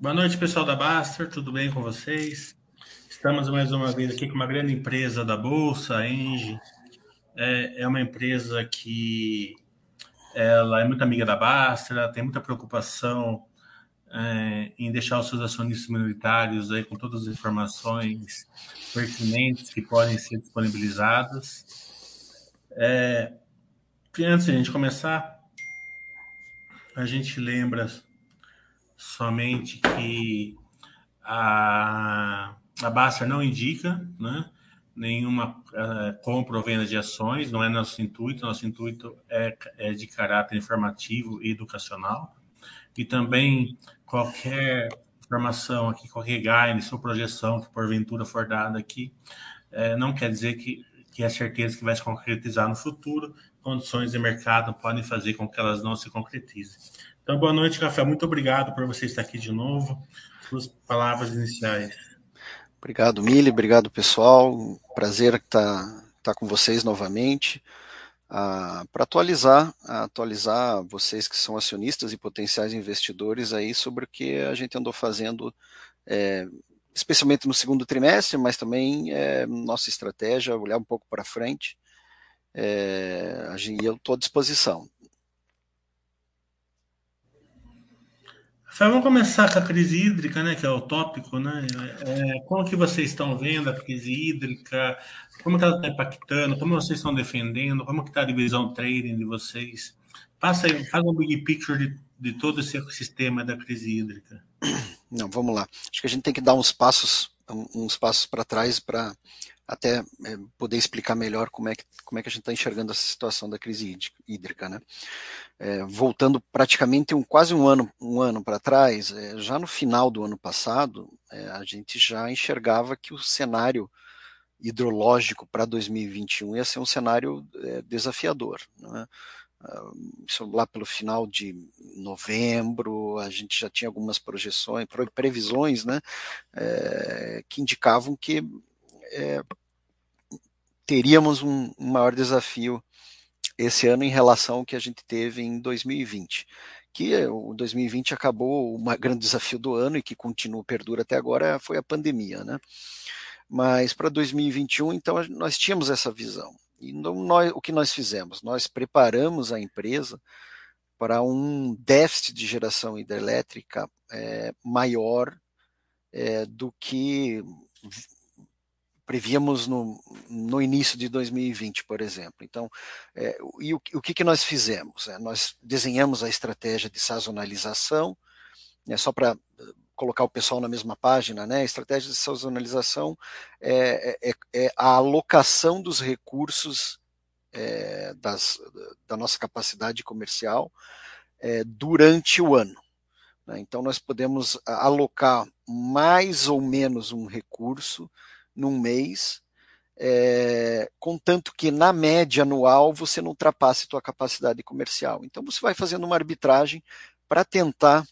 Boa noite, pessoal da Baster, tudo bem com vocês? Estamos mais uma vez aqui com uma grande empresa da Bolsa, a Engie. É, é uma empresa que ela é muito amiga da Baster, ela tem muita preocupação é, em deixar os seus acionistas minoritários aí com todas as informações pertinentes que podem ser disponibilizadas. É, antes de a gente começar, a gente lembra somente que a, a Baster não indica né, nenhuma uh, compra ou venda de ações, não é nosso intuito, nosso intuito é, é de caráter informativo e educacional. E também qualquer informação aqui, qualquer guidance ou projeção que porventura for dada aqui, é, não quer dizer que, que é certeza que vai se concretizar no futuro. Condições de mercado podem fazer com que elas não se concretizem. Então, boa noite, Café. Muito obrigado por você estar aqui de novo. Suas palavras iniciais. Obrigado, Mili. Obrigado, pessoal. Prazer estar tá, tá com vocês novamente. Ah, para atualizar, atualizar vocês que são acionistas e potenciais investidores aí sobre o que a gente andou fazendo, é, especialmente no segundo trimestre, mas também é, nossa estratégia, olhar um pouco para frente. É, eu estou à disposição. Vamos começar com a crise hídrica, né, que é o tópico, né? É, como que vocês estão vendo a crise hídrica? Como que ela está impactando? Como vocês estão defendendo? Como que está a divisão trading de vocês? Passa aí, faz um big picture de, de todo esse ecossistema da crise hídrica. Não, vamos lá. Acho que a gente tem que dar uns passos, uns passos para trás para até é, poder explicar melhor como é que, como é que a gente está enxergando essa situação da crise hídrica. Né? É, voltando praticamente um, quase um ano, um ano para trás, é, já no final do ano passado, é, a gente já enxergava que o cenário hidrológico para 2021 ia ser um cenário é, desafiador. Né? Isso lá pelo final de novembro, a gente já tinha algumas projeções, previsões, né, é, que indicavam que é, teríamos um, maior desafio esse ano em relação ao que a gente teve em 2020. Que o 2020 acabou, o grande desafio do ano e que continua, perdura até agora, foi a pandemia, né? Mas para 2021, então, nós tínhamos essa visão. E nós, o que nós fizemos? Nós preparamos a empresa para um déficit de geração hidrelétrica é, maior é, do que prevíamos no, no início de 2020, por exemplo. Então, é, e o, o que, que nós fizemos? É, nós desenhamos a estratégia de sazonalização, né, só para eh, colocar o pessoal na mesma página, né? A estratégia de sazonalização é, é, é a alocação dos recursos é, das, da nossa capacidade comercial é, durante o ano. Né? Então, nós podemos alocar mais ou menos um recurso num mês, é, contanto que na média anual você não ultrapasse sua capacidade comercial. Então você vai fazendo uma arbitragem para tentar,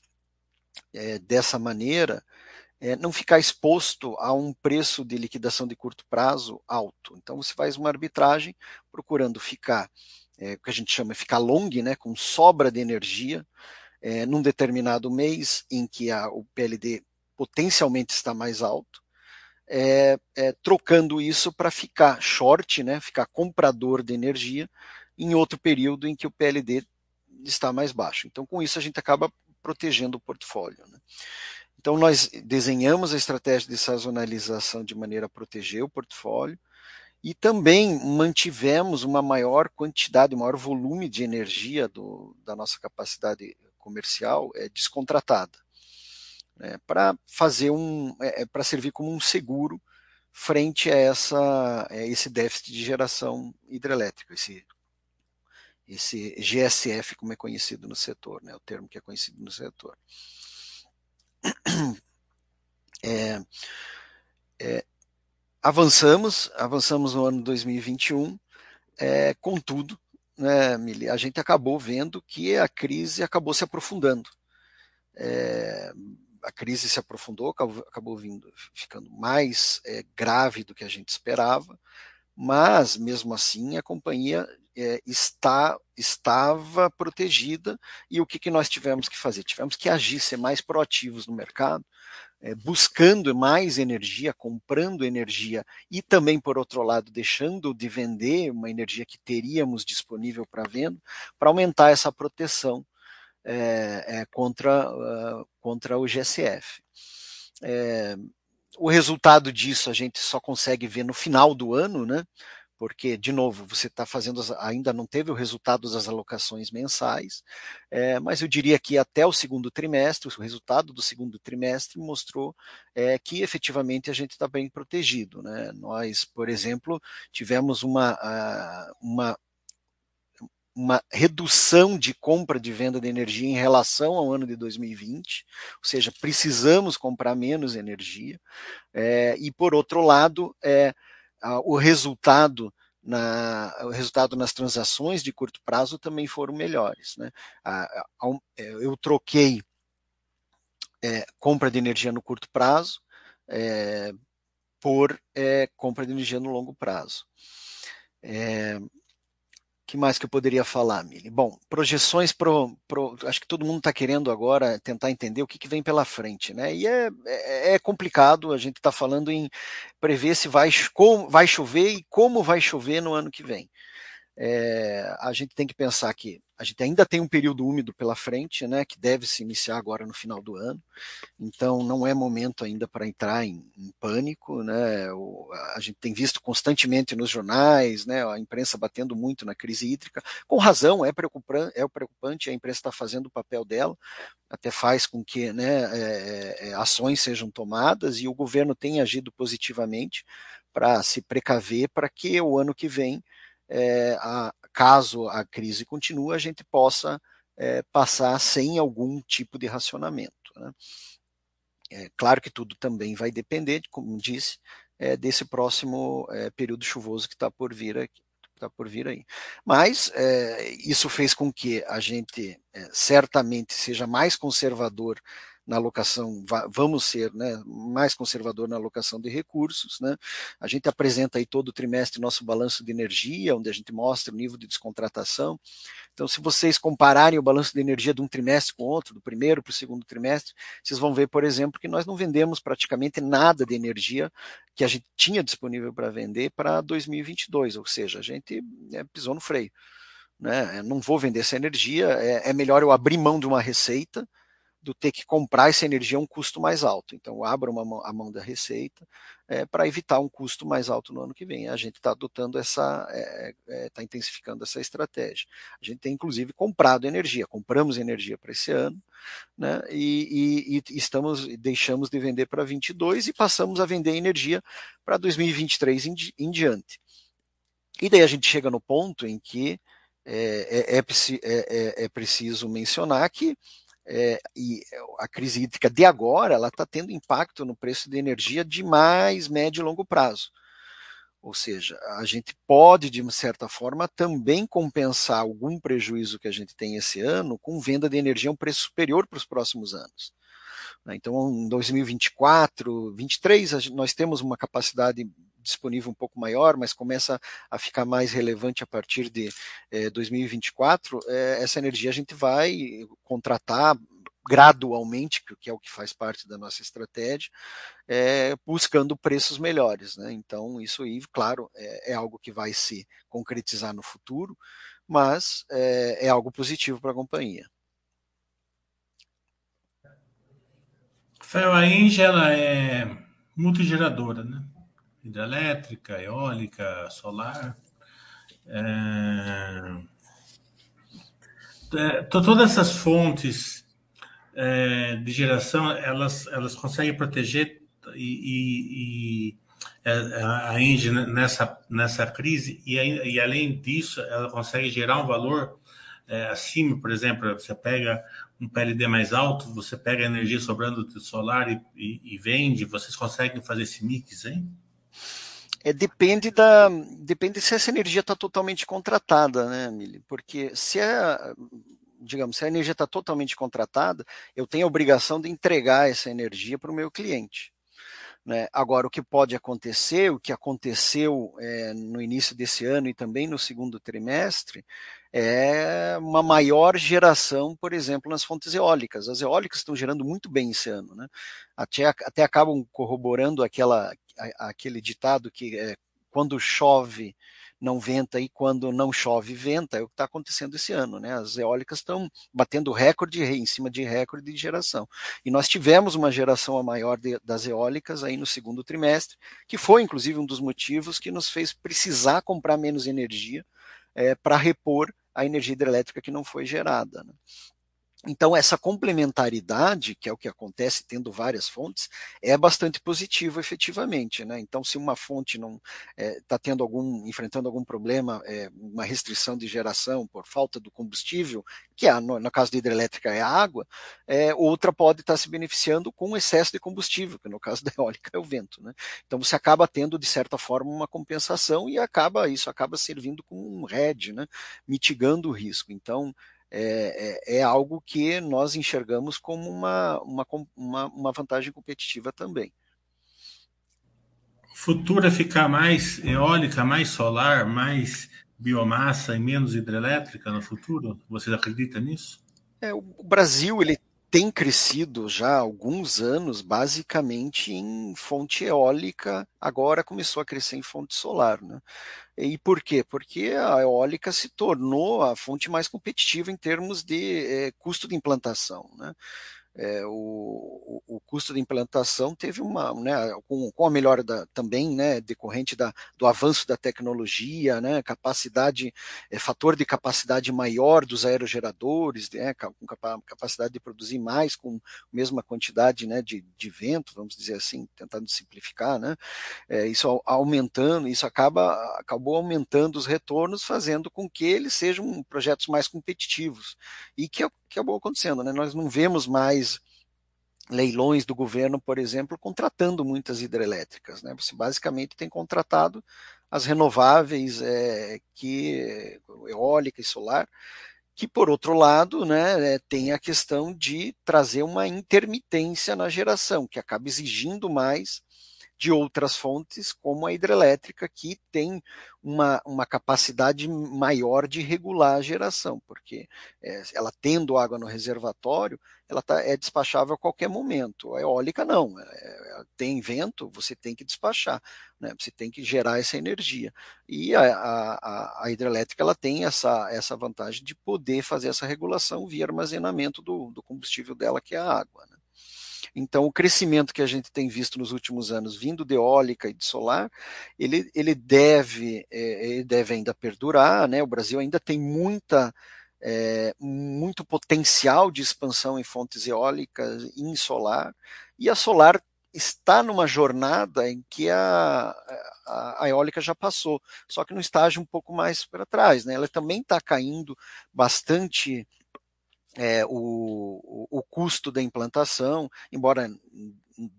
é, dessa maneira, é, não ficar exposto a um preço de liquidação de curto prazo alto. Então você faz uma arbitragem procurando ficar, é, o que a gente chama de ficar long, né, com sobra de energia, é, num determinado mês em que a, o PLD potencialmente está mais alto, é, é, trocando isso para ficar short, né, ficar comprador de energia em outro período em que o PLD está mais baixo. Então, com isso, a gente acaba protegendo o portfólio. Né? Então, nós desenhamos a estratégia de sazonalização de maneira a proteger o portfólio e também mantivemos uma maior quantidade, um maior volume de energia do, da nossa capacidade comercial é, descontratada né, para fazer um, é, é para servir como um seguro frente a essa, a esse déficit de geração hidrelétrica, esse, esse GSF, como é conhecido no setor, né, o termo que é conhecido no setor. É, é, avançamos, avançamos no ano 2021, é, contudo, né, a gente acabou vendo que a crise acabou se aprofundando. É, a crise se aprofundou, acabou, acabou vindo, ficando mais é, grave do que a gente esperava, mas mesmo assim a companhia é, está, estava protegida e o que, que nós tivemos que fazer? Tivemos que agir, ser mais proativos no mercado, é, buscando mais energia, comprando energia e também, por outro lado, deixando de vender uma energia que teríamos disponível para venda, para aumentar essa proteção é, é, contra, uh, contra o GSF. É, o resultado disso a gente só consegue ver no final do ano, né? porque, de novo, você está fazendo, ainda não teve o resultado das alocações mensais, é, mas eu diria que até o segundo trimestre, o resultado do segundo trimestre mostrou é, que efetivamente a gente está bem protegido. Né? Nós, por exemplo, tivemos uma, uma uma redução de compra de venda de energia em relação ao ano de 2020, ou seja, precisamos comprar menos energia, é, e por outro lado, é, o resultado na, o resultado nas transações de curto prazo também foram melhores. Né? É, eu troquei é, compra de energia no curto prazo por compra de energia no longo prazo. Que mais que eu poderia falar, Mili? Bom, projeções pro, pro acho que todo mundo está querendo agora tentar entender o que, que, vem pela frente, né? E é, é, é complicado, a gente está falando em prever se vai, como, vai chover e como vai chover no ano que vem. É, a gente tem que pensar que a gente ainda tem um período úmido pela frente, né, que deve se iniciar agora no final do ano. Então, não é momento ainda para entrar em, em pânico, né? O, a gente tem visto constantemente nos jornais, né, a imprensa batendo muito na crise hídrica, com razão. É preocupante, é preocupante. A imprensa está fazendo o papel dela, até faz com que, né, é, é, ações sejam tomadas e o governo tem agido positivamente para se precaver para que o ano que vem é, a, caso a crise continue, a gente possa é, passar sem algum tipo de racionamento. Né? É, claro que tudo também vai depender, como disse, é, desse próximo é, período chuvoso que está por vir aqui. Está por vir aí. Mas isso fez com que a gente certamente seja mais conservador na alocação, vamos ser né, mais conservador na alocação de recursos. Né? A gente apresenta aí todo trimestre nosso balanço de energia, onde a gente mostra o nível de descontratação. Então, se vocês compararem o balanço de energia de um trimestre com outro, do primeiro para o segundo trimestre, vocês vão ver, por exemplo, que nós não vendemos praticamente nada de energia que a gente tinha disponível para vender para 2022, ou seja, a gente é, pisou no freio. Né? não vou vender essa energia, é, é melhor eu abrir mão de uma receita do ter que comprar essa energia a um custo mais alto. Então, abra uma a mão da receita é, para evitar um custo mais alto no ano que vem. A gente está adotando essa, está é, é, tá intensificando essa estratégia. A gente tem, inclusive, comprado energia, compramos energia para esse ano, né, e, e, e, estamos, deixamos de vender para 22 e passamos a vender energia para 2023 em, em diante. E daí a gente chega no ponto em que é, é, é, é preciso mencionar que é, e a crise hídrica de agora ela está tendo impacto no preço de energia de mais médio e longo prazo. Ou seja, a gente pode, de certa forma, também compensar algum prejuízo que a gente tem esse ano com venda de energia a um preço superior para os próximos anos. Né. Então, em 2024, 2023, nós temos uma capacidade disponível um pouco maior, mas começa a ficar mais relevante a partir de é, 2024, é, essa energia a gente vai contratar gradualmente, que é o que faz parte da nossa estratégia, é, buscando preços melhores. Né? Então, isso aí, claro, é, é, algo que vai se concretizar no futuro, mas é, é algo positivo para a companhia. Rafael, a Engie ela é multigeradora, né? Hidrelétrica, eólica, solar. É... É, todas essas fontes é, de geração, elas, elas conseguem proteger e, e, e é, a Engie nessa, nessa crise, e, e, além disso, ela consegue gerar um valor é, acima, por exemplo, você pega um PLD mais alto, você pega a energia sobrando do solar e, e vende, vocês conseguem fazer esse mix, hein? É, depende da depende se essa energia está totalmente contratada, né, Mili? Porque se a digamos se a energia está totalmente contratada, eu tenho a obrigação de entregar essa energia para o meu cliente. Né? Agora, o que pode acontecer, o que aconteceu é, no início desse ano e também no segundo trimestre, é uma maior geração, por exemplo, nas fontes eólicas. As eólicas estão gerando muito bem esse ano. Né? Até, até acabam corroborando aquela, aquele ditado que é, quando chove não venta e quando não chove venta, é o que está acontecendo esse ano, né? As eólicas estão batendo recorde em cima de recorde de geração. E nós tivemos uma geração a maior de, das eólicas aí no segundo trimestre, que foi inclusive um dos motivos que nos fez precisar comprar menos energia é, para repor a energia hidrelétrica que não foi gerada. Né? Então, essa complementaridade, que é o que acontece tendo várias fontes, é bastante positivo efetivamente. Né? Então, se uma fonte não está é, tendo algum, enfrentando algum problema, é, uma restrição de geração por falta do combustível, que é, no, no caso da hidrelétrica é a água, é, outra pode estar tá se beneficiando com excesso de combustível, que no caso da eólica é o vento. Né? Então, você acaba tendo, de certa forma, uma compensação e acaba isso acaba servindo como um RED, né? mitigando o risco. Então, é, é, é, algo que nós enxergamos como uma, uma, uma, uma vantagem competitiva também. Futuro é ficar mais eólica, mais solar, mais biomassa e menos hidrelétrica no futuro? Vocês acreditam nisso? É, o Brasil ele tem crescido já há alguns anos, basicamente em fonte eólica, agora começou a crescer em fonte solar. Né? E por quê? Porque a eólica se tornou a fonte mais competitiva em termos de é, custo de implantação. Né? É, o, o, custo de implantação teve uma, né, com, com a melhora da, também, né, decorrente da, do avanço da tecnologia, né, capacidade, é, fator de capacidade maior dos aerogeradores, né, com capacidade de produzir mais com mesma quantidade, né, de, de vento, vamos dizer assim, tentando simplificar, né, é, isso aumentando, isso acaba, acabou aumentando os retornos, fazendo com que eles sejam projetos mais competitivos, e que acabou acontecendo, né, nós não vemos mais leilões do governo, por exemplo, contratando muitas hidrelétricas. Né? Você basicamente tem contratado as renováveis, é, que eólica e solar, que por outro lado, né, é, tem a questão de trazer uma intermitência na geração, que acaba exigindo mais de outras fontes, como a hidrelétrica, que tem uma, uma capacidade maior de regular a geração, porque é, ela tendo água no reservatório, ela tá, é despachável a qualquer momento. A eólica não, é, é, tem vento, você tem que despachar, né, você tem que gerar essa energia. E a, a, a hidrelétrica ela tem essa, essa vantagem de poder fazer essa regulação via armazenamento do, do combustível dela, que é a água. Né. Então, o crescimento que a gente tem visto nos últimos anos, vindo de eólica e de solar, ele, ele, deve, é, ele deve ainda perdurar. Né? O Brasil ainda tem muita, é, muito potencial de expansão em fontes eólicas e em solar, e a solar está numa jornada em que a, a, a, eólica já passou, só que no estágio um pouco mais para trás. Né? Ela também está caindo bastante é, o, o, custo da implantação, embora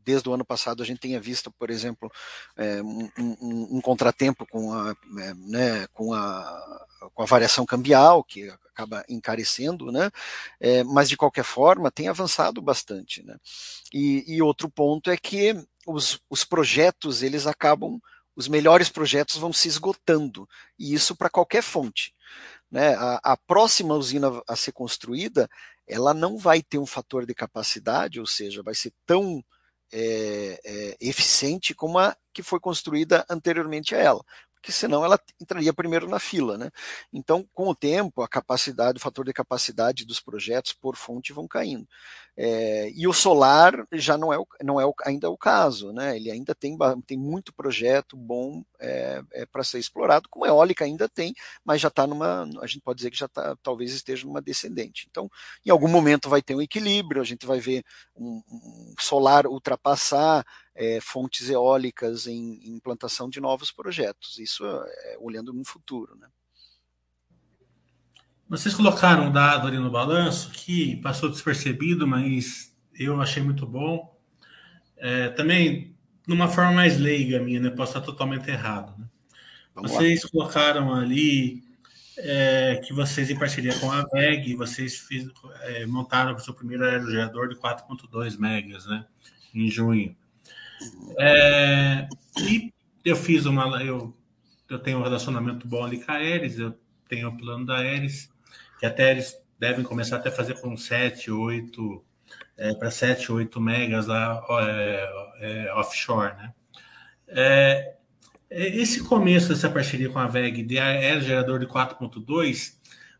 desde o ano passado a gente tenha visto, por exemplo, é, um, um, um, contratempo com a, é, né, com, a, com a variação cambial, que acaba encarecendo, né, é, mas de qualquer forma tem avançado bastante. Né, e, e outro ponto é que os, os projetos, eles acabam, os melhores projetos vão se esgotando, e isso para qualquer fonte. Né? A, a, próxima usina a ser construída, ela não vai ter um fator de capacidade, ou seja, vai ser tão é, é, eficiente como a que foi construída anteriormente a ela porque senão ela entraria primeiro na fila. Né? Então, com o tempo, a capacidade, o fator de capacidade dos projetos por fonte vão caindo. É, e o solar já não é, não é ainda o caso, né? ele ainda tem, tem muito projeto bom é, é para ser explorado, como a eólica ainda tem, mas já está numa, a gente pode dizer que já tá, talvez esteja numa descendente. Então, em algum momento vai ter um equilíbrio, a gente vai ver um, um solar ultrapassar é, fontes eólicas em, em, implantação de novos projetos. Isso é, olhando no futuro. Né? Vocês colocaram um dado ali no balanço que passou despercebido, mas eu achei muito bom. É, também, numa forma mais leiga minha, né? Posso estar totalmente errado. Né? Vocês lá. colocaram ali é, que vocês, em parceria com a VEG, vocês fiz, é, montaram o seu primeiro aerogerador de 4.2 megas, né? Em junho. É, e eu fiz uma. Eu, eu tenho um relacionamento bom ali com a Aeres, eu tenho o plano da Aeres, que até eles devem começar até a fazer com 7, 8, é, para 7, 8 megas lá é, é, offshore, né? É, esse começo dessa parceria com a VEG de aerogerador de 4.2,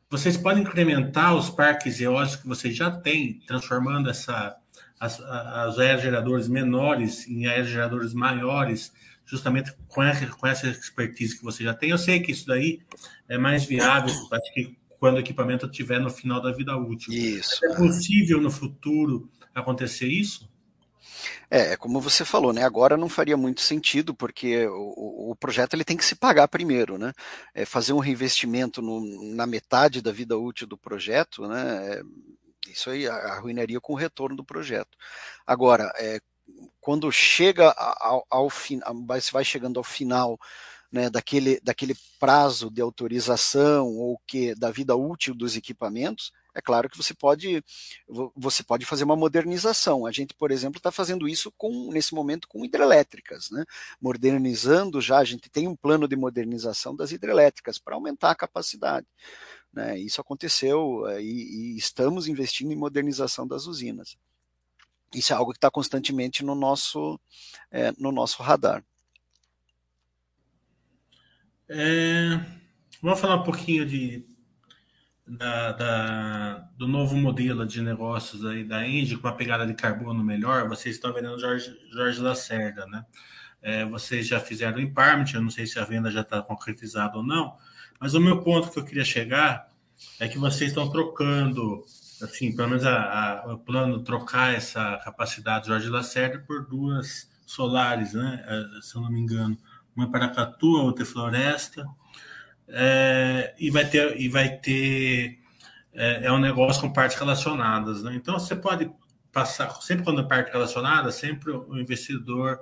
vocês podem incrementar os parques eólicos que vocês já têm, transformando essa, as, as aerogeradores menores em aerogeradores maiores, justamente com essa, com essa expertise que você já tem. Eu sei que isso daí é mais viável, acho que quando o equipamento estiver no final da vida útil. Isso. É possível no futuro acontecer isso? É, é, como você falou, né? Agora não faria muito sentido, porque o, o projeto ele tem que se pagar primeiro, né? É, fazer um reinvestimento no, na metade da vida útil do projeto, né? É, isso aí arruinaria com o retorno do projeto. Agora, é, quando chega ao, ao final, vai chegando ao final né, daquele, daquele prazo de autorização ou que da vida útil dos equipamentos, é claro que você pode você pode fazer uma modernização. A gente, por exemplo, está fazendo isso com nesse momento com hidrelétricas, né? modernizando já. A gente tem um plano de modernização das hidrelétricas para aumentar a capacidade. Né? Isso aconteceu eh, e, e estamos investindo em modernização das usinas. Isso é algo que está constantemente no nosso é, no nosso radar. É, vamos falar um pouquinho de da, da, do novo modelo de negócios aí da Engie com a pegada de carbono melhor, vocês estão vendendo Jorge, Jorge Lacerda, né? É, vocês já fizeram em Parmit, eu não sei se a venda já está concretizada ou não, mas o meu ponto que eu queria chegar é que vocês estão trocando, assim, pelo menos a, a, o plano trocar essa capacidade Jorge Lacerda por duas solares, né? É, se eu não me engano, uma para Catu, a outra é Floresta é, e vai ter e vai ter é, é, um negócio com partes relacionadas, né? Então você pode passar sempre quando é parte relacionada, sempre o investidor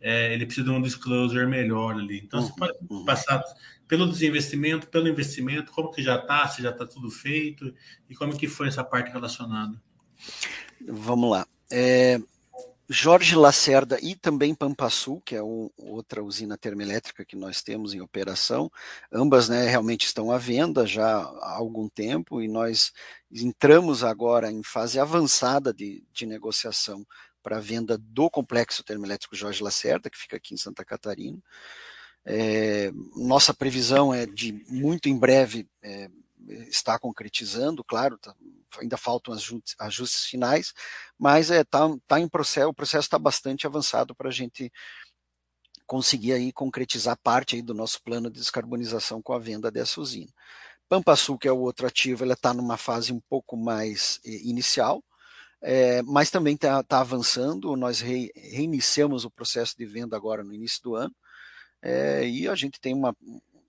é, ele precisa de um disclosure melhor ali. Então você pode uhum, uhum. passar pelo desinvestimento, pelo investimento, como que já está, se já está tudo feito e como que foi essa parte relacionada. Vamos lá. É, Jorge Lacerda e também Pampasul, que é o, outra usina termoelétrica que nós temos em operação. Ambas né, realmente estão à venda já há algum tempo e nós entramos agora em fase avançada de, de negociação para a venda do complexo termoelétrico Jorge Lacerda, que fica aqui em Santa Catarina. É, nossa previsão é de muito em breve é, está concretizando, claro, tá, ainda faltam ajustes, ajustes, finais, mas é, tá, tá em processo, o processo está bastante avançado para a gente conseguir aí concretizar parte aí do nosso plano de descarbonização com a venda dessa usina. Pampa Sul, que é o outro ativo, ela está numa fase um pouco mais eh, inicial, é, mas também está tá avançando. Nós re, reiniciamos o processo de venda agora no início do ano, é, e a gente tem uma,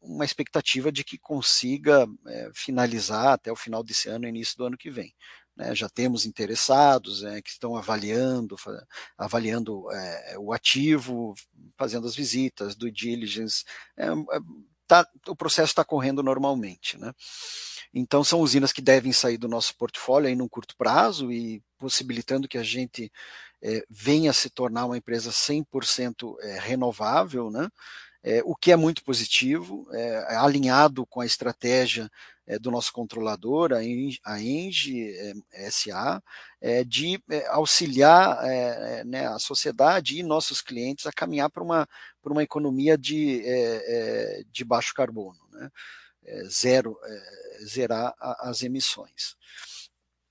uma expectativa de que consiga é, finalizar até o final desse ano, início do ano que vem. Né? Já temos interessados é, que estão avaliando, avaliando é, o ativo, fazendo as visitas, do diligence. É, é, tá, o processo está correndo normalmente. Né? Então, são usinas que devem sair do nosso portfólio em um curto prazo e possibilitando que a gente é, venha se tornar uma empresa 100% é, renovável, né? É, o que é muito positivo, é, alinhado com a estratégia é, do nosso controlador, a Engie, é, SA, é, de é, auxiliar né, a sociedade e nossos clientes a caminhar para uma, uma economia de, de baixo carbono, né? zero, zerar as emissões.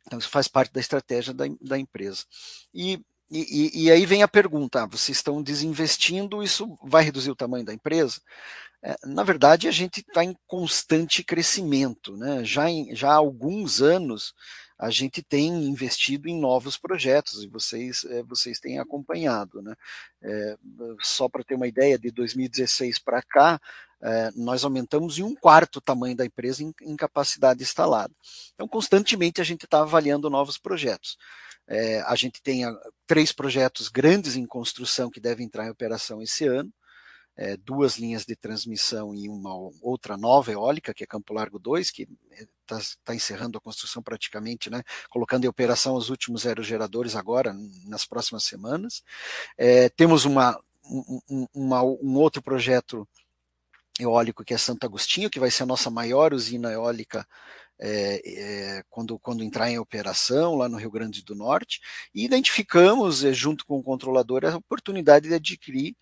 Então, isso faz parte da estratégia da, da empresa. E e, e, e, aí vem a pergunta: ah, vocês estão desinvestindo, isso vai reduzir o tamanho da empresa? É, na verdade, a gente está em constante crescimento. Né? Já, em, já há alguns anos, a gente tem investido em novos projetos e vocês, é, vocês têm acompanhado. Né? É, só para ter uma ideia, de 2016 para cá, é, nós aumentamos em um quarto o tamanho da empresa em, em capacidade instalada. Então, constantemente a gente está avaliando novos projetos. É, a gente tem ah, três projetos grandes em construção que devem entrar em operação esse ano. É, duas linhas de transmissão e uma outra nova eólica, que é Campo Largo 2, que está tá encerrando a construção praticamente, né, colocando em operação os últimos aerogeradores agora, nas próximas semanas. É, temos uma, um, uma, um outro projeto eólico que é Santo Agostinho, que vai ser a nossa maior usina eólica é, é, quando, quando entrar em operação lá no Rio Grande do Norte, e identificamos, é, junto com o controlador, a oportunidade de adquirir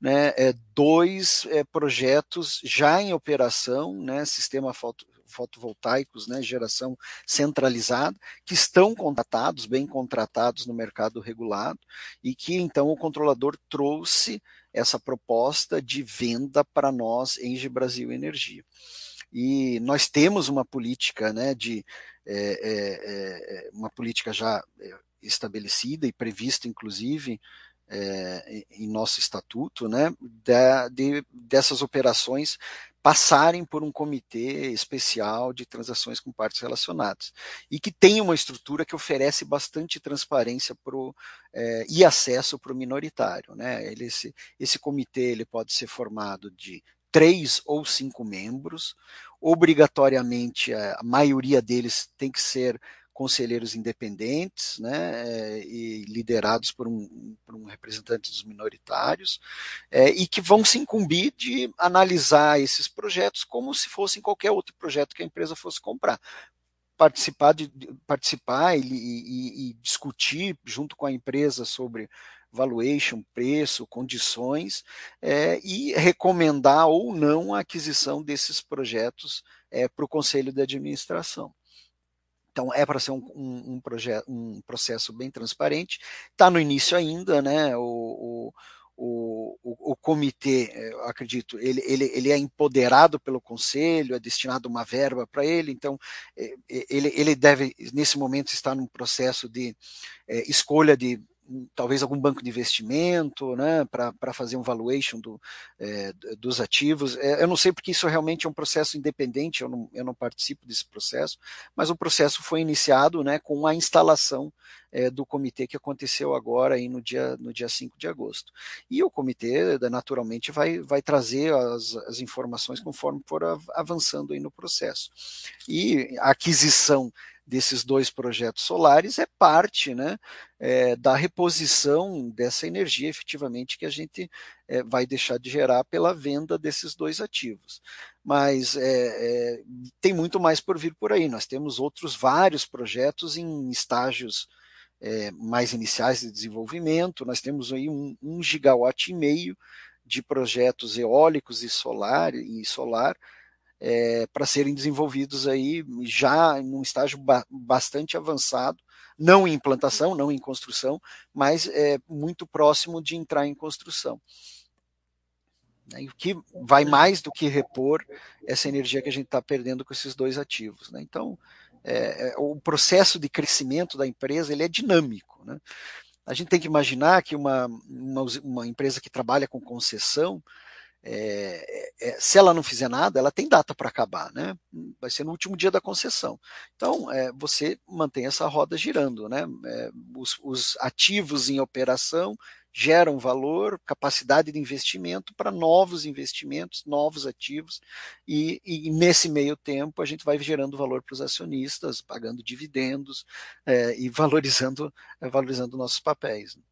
né, é, dois é, projetos já em operação, né, sistema foto, fotovoltaicos, né, geração centralizada, que estão contratados, bem contratados no mercado regulado, e que então o controlador trouxe essa proposta de venda para nós, Engie Brasil Energia. E nós temos uma política né, de é, é, uma política já estabelecida e prevista, inclusive, é, em nosso estatuto, né, de, de, dessas operações passarem por um comitê especial de transações com partes relacionadas e que tem uma estrutura que oferece bastante transparência pro, é, e acesso para o minoritário. Né? Ele, esse, esse comitê ele pode ser formado de três ou cinco membros, obrigatoriamente a maioria deles tem que ser conselheiros independentes, né, eh, e liderados por um, por um representante dos minoritários, é, e que vão se incumbir de analisar esses projetos como se fossem qualquer outro projeto que a empresa fosse comprar. Participar, de, participar e, e, e discutir junto com a empresa sobre valuation, preço, condições, é, e recomendar ou não a aquisição desses projetos é, para o conselho de administração. Então é para ser um, um, um, projeto, um processo bem transparente. Está no início ainda, né? O, o, o, o comitê, eu acredito, ele, ele, ele é empoderado pelo conselho, é destinado uma verba para ele, então ele, ele deve, nesse momento, estar num processo de é, escolha de talvez algum banco de investimento, né, para fazer um valuation do, é, dos ativos. É, eu não sei porque isso realmente é um processo independente, eu não, eu não participo desse processo, mas o processo foi iniciado né, com a instalação é, do comitê que aconteceu agora aí no dia, no dia 5 de agosto. E o comitê, naturalmente, vai, vai trazer as, as informações conforme for avançando aí no processo. E a aquisição desses dois projetos solares é parte né, é, da reposição dessa energia efetivamente que a gente é, vai deixar de gerar pela venda desses dois ativos. Mas é, tem muito mais por vir por aí. Nós temos outros vários projetos em estágios mais iniciais de desenvolvimento. Nós temos aí um, um gigawatt e meio de projetos eólicos e solar e solar é, para serem desenvolvidos aí já em um estágio ba bastante avançado, não em implantação, não em construção, mas é, muito próximo de entrar em construção. Né, o que vai mais do que repor essa energia que a gente está perdendo com esses dois ativos. Né? Então, é, é, o processo de crescimento da empresa ele é dinâmico. Né? A gente tem que imaginar que uma, uma, uma empresa que trabalha com concessão, é, é, se ela não fizer nada, ela tem data para acabar, né? Vai ser no último dia da concessão. Então, é, você mantém essa roda girando, né? É, os, os, ativos em operação geram valor, capacidade de investimento para novos investimentos, novos ativos, e, e, nesse meio tempo a gente vai gerando valor para os acionistas, pagando dividendos é, e valorizando, é, valorizando nossos papéis. Né?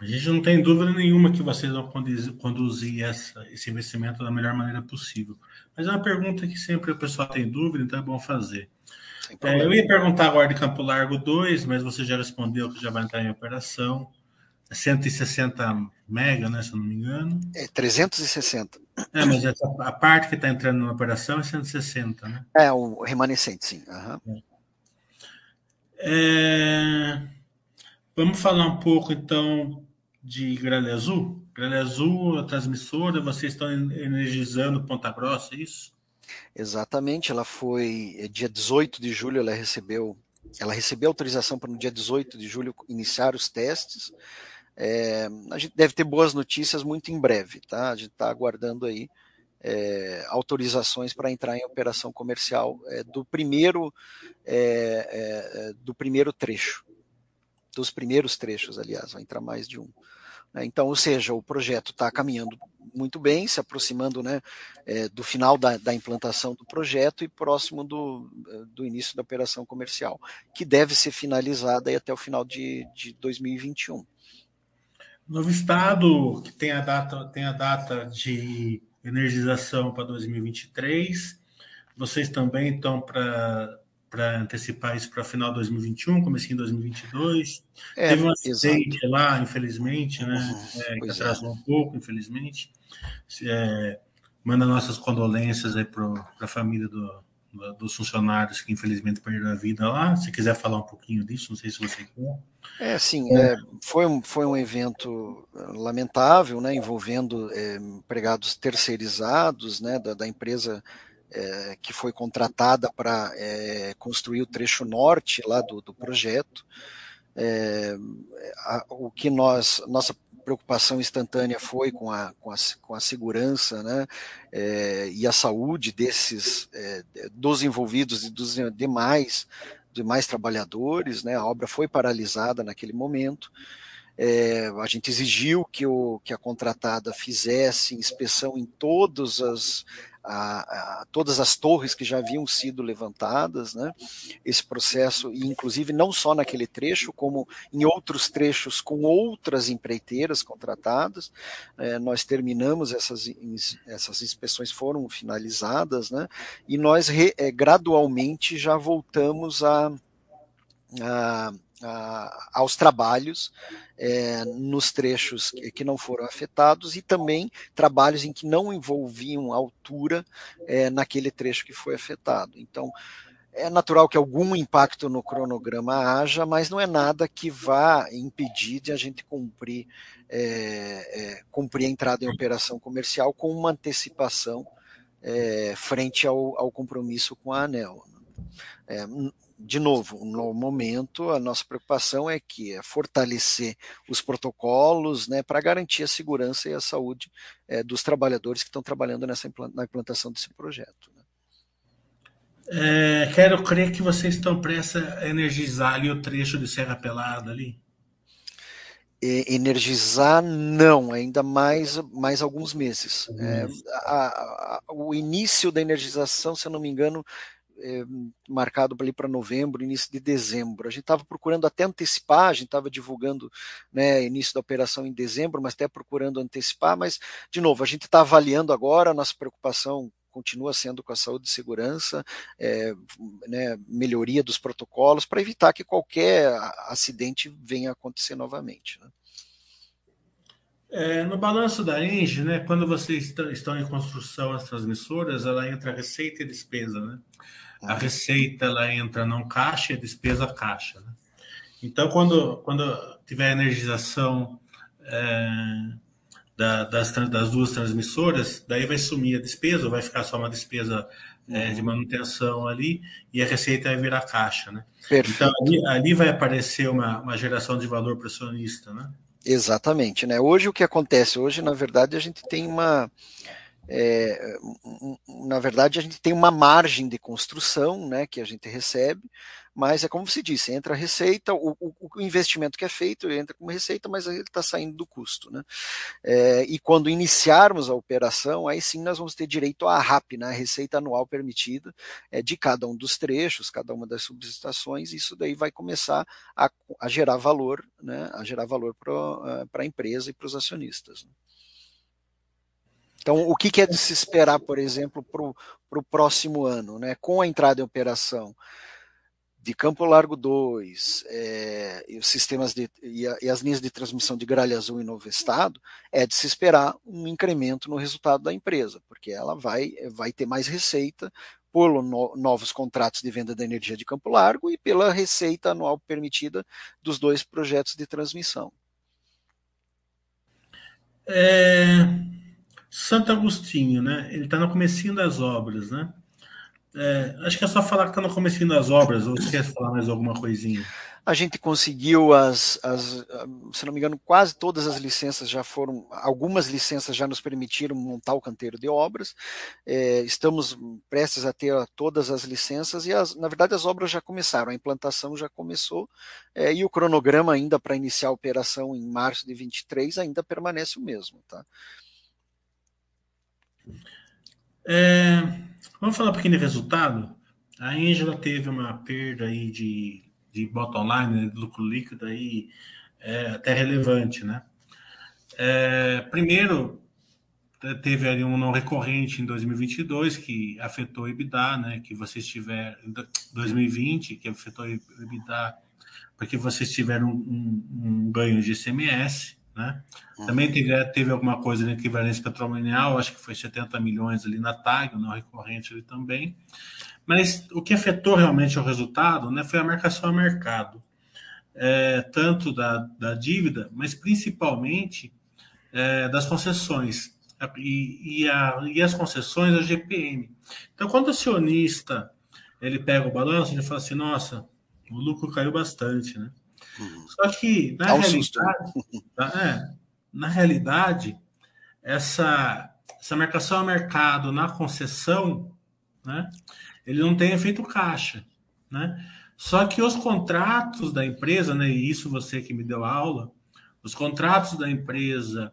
A gente não tem dúvida nenhuma que vocês vão conduzir essa, esse investimento da melhor maneira possível. Mas é uma pergunta que sempre o pessoal tem dúvida, então é bom fazer. É, eu ia perguntar agora de Campo Largo 2, mas você já respondeu que já vai entrar em operação. É 160 mega, né, se eu não me engano. É 360. É, mas essa, a parte que está entrando na operação é 160, né? É, o remanescente, sim. Uhum. É... Vamos falar um pouco, então, de Gralha Azul? Gralha Azul, a transmissora, vocês estão energizando Ponta Grossa, é isso? Exatamente, ela foi é, dia 18 de julho, ela recebeu, ela recebeu autorização para no dia 18 de julho iniciar os testes. É, a gente deve ter boas notícias muito em breve, tá? A gente está aguardando aí é, autorizações para entrar em operação comercial é, do primeiro é, é, do primeiro trecho, dos primeiros trechos, aliás, vai entrar mais de um? Então, ou seja, o projeto está caminhando muito bem, se aproximando né, é, do final da, da, implantação do projeto e próximo do, do início da operação comercial, que deve ser finalizada até o final de, de 2021. Novo Estado, que tem a data, tem a data de energização para 2023. Vocês também estão para para antecipar isso para final de 2021, comecinho de 2022. É, Teve um acidente exato. lá, infelizmente, né? Uhum, é, que é. atrasou é. um pouco, infelizmente. É, manda nossas condolências aí para a família do, do, dos funcionários que infelizmente perderam a vida lá. Se quiser falar um pouquinho disso, não sei se você quer. É, sim, é, foi, um, foi um evento lamentável, né, envolvendo empregados terceirizados, né, da, da empresa é, que foi contratada para é, construir o trecho norte lá do, do projeto. É, a, o que nós, nossa preocupação instantânea foi com a, com a, com a segurança né, é, e a saúde desses é, dos envolvidos e dos demais demais trabalhadores, né, a obra foi paralisada naquele momento. É, a gente exigiu que, o, que a contratada fizesse inspeção em todas as, a, a, todas as torres que já haviam sido levantadas, né? Esse processo, e inclusive não só naquele trecho, como em outros trechos com outras empreiteiras contratadas, é, nós terminamos essas, essas inspeções foram finalizadas, né? E nós re, é, gradualmente já voltamos a, a aos trabalhos é, nos trechos que, que, não foram afetados e também trabalhos em que não envolviam altura é, naquele trecho que foi afetado. Então, é natural que algum impacto no cronograma haja, mas não é nada que vá impedir de a gente cumprir, é, é, cumprir a entrada em operação comercial com uma antecipação é, frente ao, ao, compromisso com a ANEL. É, de novo, no momento, a nossa preocupação é que é fortalecer os protocolos né, para garantir a segurança e a saúde é, dos trabalhadores que estão trabalhando nessa, na implantação desse projeto. Né. É, quero crer que vocês estão prestes a energizar ali o trecho de Serra Pelada ali. energizar não, ainda mais, mais alguns meses. É, a, a, o início da energização, se eu não me engano, é, marcado ali para novembro, início de dezembro. A gente estava procurando até antecipar, a gente estava divulgando né, início da operação em dezembro, mas até procurando antecipar, mas, de novo, a gente está avaliando agora, a nossa preocupação continua sendo com a saúde e segurança, é, né, melhoria dos protocolos, para evitar que qualquer acidente venha a acontecer novamente. Né. É, no balanço da Engie, né, quando vocês estão em construção as transmissoras, ela entra receita e despesa, né? A receita ela entra não caixa e a despesa caixa. Né? Então, quando, quando tiver energização é, da, das, das duas transmissoras, daí vai sumir a despesa, vai ficar só uma despesa é, de manutenção ali e a receita vai virar caixa. Né? Então, ali, ali, vai aparecer uma, uma geração de valor para o acionista. Né? Exatamente. Né? Hoje, o que acontece? Hoje, na verdade, a gente tem uma é, na verdade, a gente tem uma margem de construção né, que a gente recebe, mas é como se disse, entra a receita, o, o, investimento que é feito entra como receita, mas ele está saindo do custo. Né? É, e quando iniciarmos a operação, aí sim nós vamos ter direito à RAP, né, a receita anual permitida é, de cada um dos trechos, cada uma das subestações, isso daí vai começar a, a gerar valor, né, a gerar valor para a empresa e para os acionistas. Né? Então, o que, que é de se esperar, por exemplo, para o próximo ano, né? com a entrada em operação de Campo Largo 2 é, e os sistemas de, e, a, e, as linhas de transmissão de Gralha Azul em Novo Estado, é de se esperar um incremento no resultado da empresa, porque ela vai, vai ter mais receita por no, novos contratos de venda da energia de Campo Largo e pela receita anual permitida dos dois projetos de transmissão. É, Santo Agostinho, né? Ele está no comecinho das obras, né? É, acho que é só falar que está no comecinho das obras, ou você quer falar mais alguma coisinha? A gente conseguiu as, as, se não me engano, quase todas as licenças já foram, algumas licenças já nos permitiram montar o canteiro de obras. É, estamos prestes a ter todas as licenças e, as, na verdade, as obras já começaram, a implantação já começou é, e o cronograma ainda para iniciar a operação em março de 23 ainda permanece o mesmo, tá? É, vamos falar um pouquinho de resultado. A Angela teve uma perda aí de de bottom line, né, de lucro líquido aí é até relevante, né? É, primeiro, teve ali um não recorrente em 2022 que afetou o EBITDA, né? Que vocês tiveram 2020 que afetou o EBITDA porque vocês tiveram um, um ganho de ICMS, né? Uhum. Também teve, teve alguma coisa na equivalência patrimonial, acho que foi 70 milhões ali na TAG, não recorrente ali também. Mas o que afetou realmente o resultado né, foi a marcação a mercado, é, tanto da, da dívida, mas principalmente é, das concessões. E, e, a, e as concessões a GPM. Então, quando o acionista ele pega o balanço, ele fala assim: nossa, o lucro caiu bastante, né? Uhum. Só que, na né? realidade, é, na realidade, essa, essa marcação a mercado na concessão, né? ele não tem efeito caixa, né? Só que os contratos da empresa, né? E isso você que me deu aula, os contratos da empresa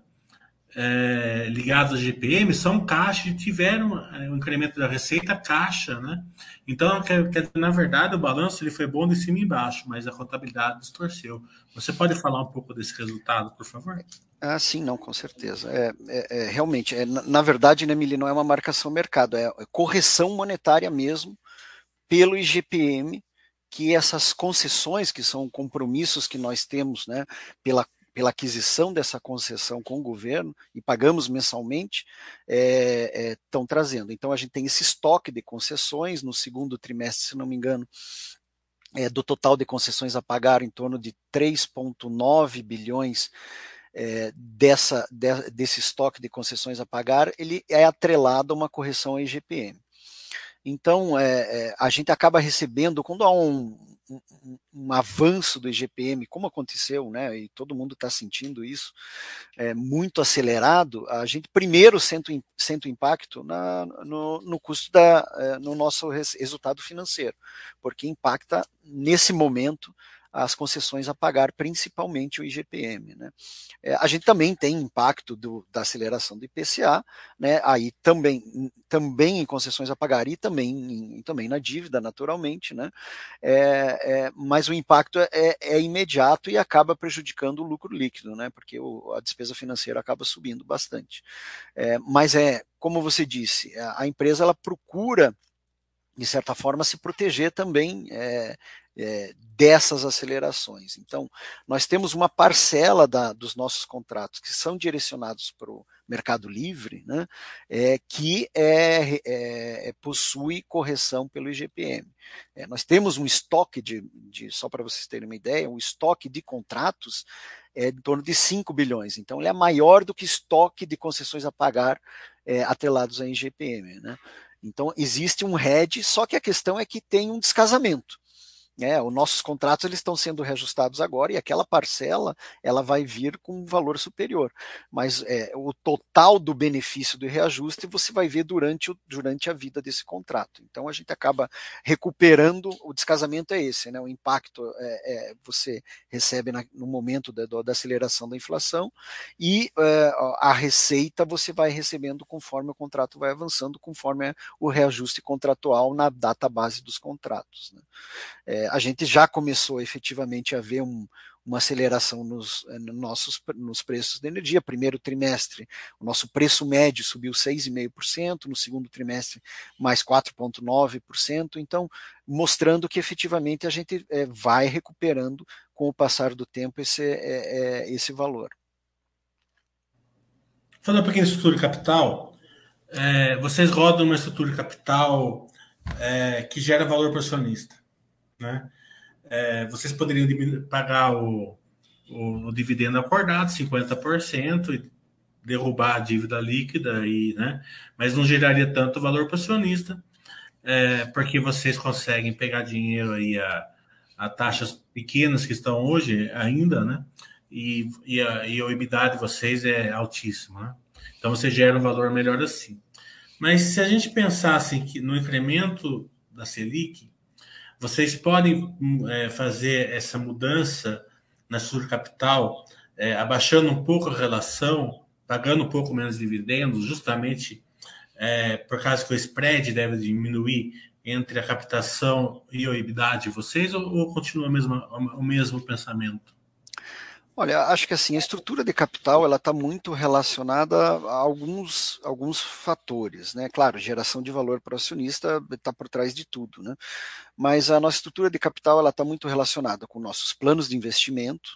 é, ligados à GPM são caixa e tiveram é, um incremento da receita caixa, né? Então, quer, quer, na verdade, o balanço ele foi bom de cima e embaixo, mas a contabilidade distorceu. Você pode falar um pouco desse resultado, por favor? Ah, sim, não, com certeza. É, é, é realmente, é, na, na, verdade, né, Mili, não é uma marcação mercado, é, é correção monetária mesmo pelo IGPM, que essas concessões, que são compromissos que nós temos né, pela, pela aquisição dessa concessão com o governo e pagamos mensalmente, estão é, trazendo. Então, a gente tem esse estoque de concessões no segundo trimestre, se não me engano, é, do total de concessões a pagar, em torno de 3,9 bilhões é, dessa, de, desse estoque de concessões a pagar, ele é atrelado a uma correção à IGPM. Então, é, é, a gente acaba recebendo, quando há um, um, um, avanço do IGPM, como aconteceu, né, e todo mundo está sentindo isso, é, muito acelerado, a gente primeiro sente, sente o impacto na, no, no, custo da, é, no nosso resultado financeiro, porque impacta nesse momento as concessões a pagar, principalmente o IGPM. Né? É, a gente também tem impacto do, da aceleração do IPCA, né? aí também, também em concessões a pagar e também, também na dívida, naturalmente, né? É, é, mas o impacto é, é, é, imediato e acaba prejudicando o lucro líquido, né? porque o, a despesa financeira acaba subindo bastante. É, mas é, como você disse, a empresa ela procura de certa forma, se proteger também é, é, dessas acelerações. Então, nós temos uma parcela da, dos nossos contratos que são direcionados para o mercado livre, né, é, que é, é, é possui correção pelo IGPM. É, nós temos um estoque de, de só para vocês terem uma ideia, um estoque de contratos é em torno de 5 bilhões. Então, ele é maior do que estoque de concessões a pagar é, atrelados à IGPM. Né? Então, existe um RED, só que a questão é que tem um descasamento. É, os nossos contratos eles estão sendo reajustados agora e aquela parcela ela vai vir com um valor superior. Mas é, o total do benefício do reajuste você vai ver durante, o, durante a vida desse contrato. Então a gente acaba recuperando, o descasamento é esse, né? o impacto é, é você recebe na, no momento da, da, aceleração da inflação e é, a receita você vai recebendo conforme o contrato vai avançando, conforme o reajuste contratual na data base dos contratos. Né? A gente já começou efetivamente a ver um, uma aceleração nos, eh, nossos, nos preços da energia. Primeiro trimestre, o nosso preço médio subiu 6,5%, no segundo trimestre, mais 4,9%. Então, mostrando que efetivamente a gente é, vai recuperando com o passar do tempo esse, é, esse valor. Falando um pouquinho de estrutura de capital, vocês rodam uma estrutura de capital que gera valor para o acionista né? É, vocês poderiam pagar o, o, o, dividendo acordado, 50%, e derrubar a dívida líquida, e, né? mas não geraria tanto valor para o acionista, é, porque vocês conseguem pegar dinheiro aí a, a taxas pequenas que estão hoje ainda, né? E, e, a, e a EBITDA de vocês é altíssima, né? Então você gera um valor melhor assim. Mas se a gente pensasse que no incremento da Selic, vocês podem é, fazer essa mudança na sua capital, é, abaixando um pouco a relação, pagando um pouco menos dividendos, justamente é, por causa que o spread deve diminuir entre a captação e a EBITDA de vocês, ou, ou continua o mesmo pensamento? Olha, acho que assim, a estrutura de capital ela está muito relacionada a alguns, alguns fatores, né? Claro, geração de valor para o acionista está por trás de tudo, né? Mas a nossa estrutura de capital ela está muito relacionada com nossos planos de investimento,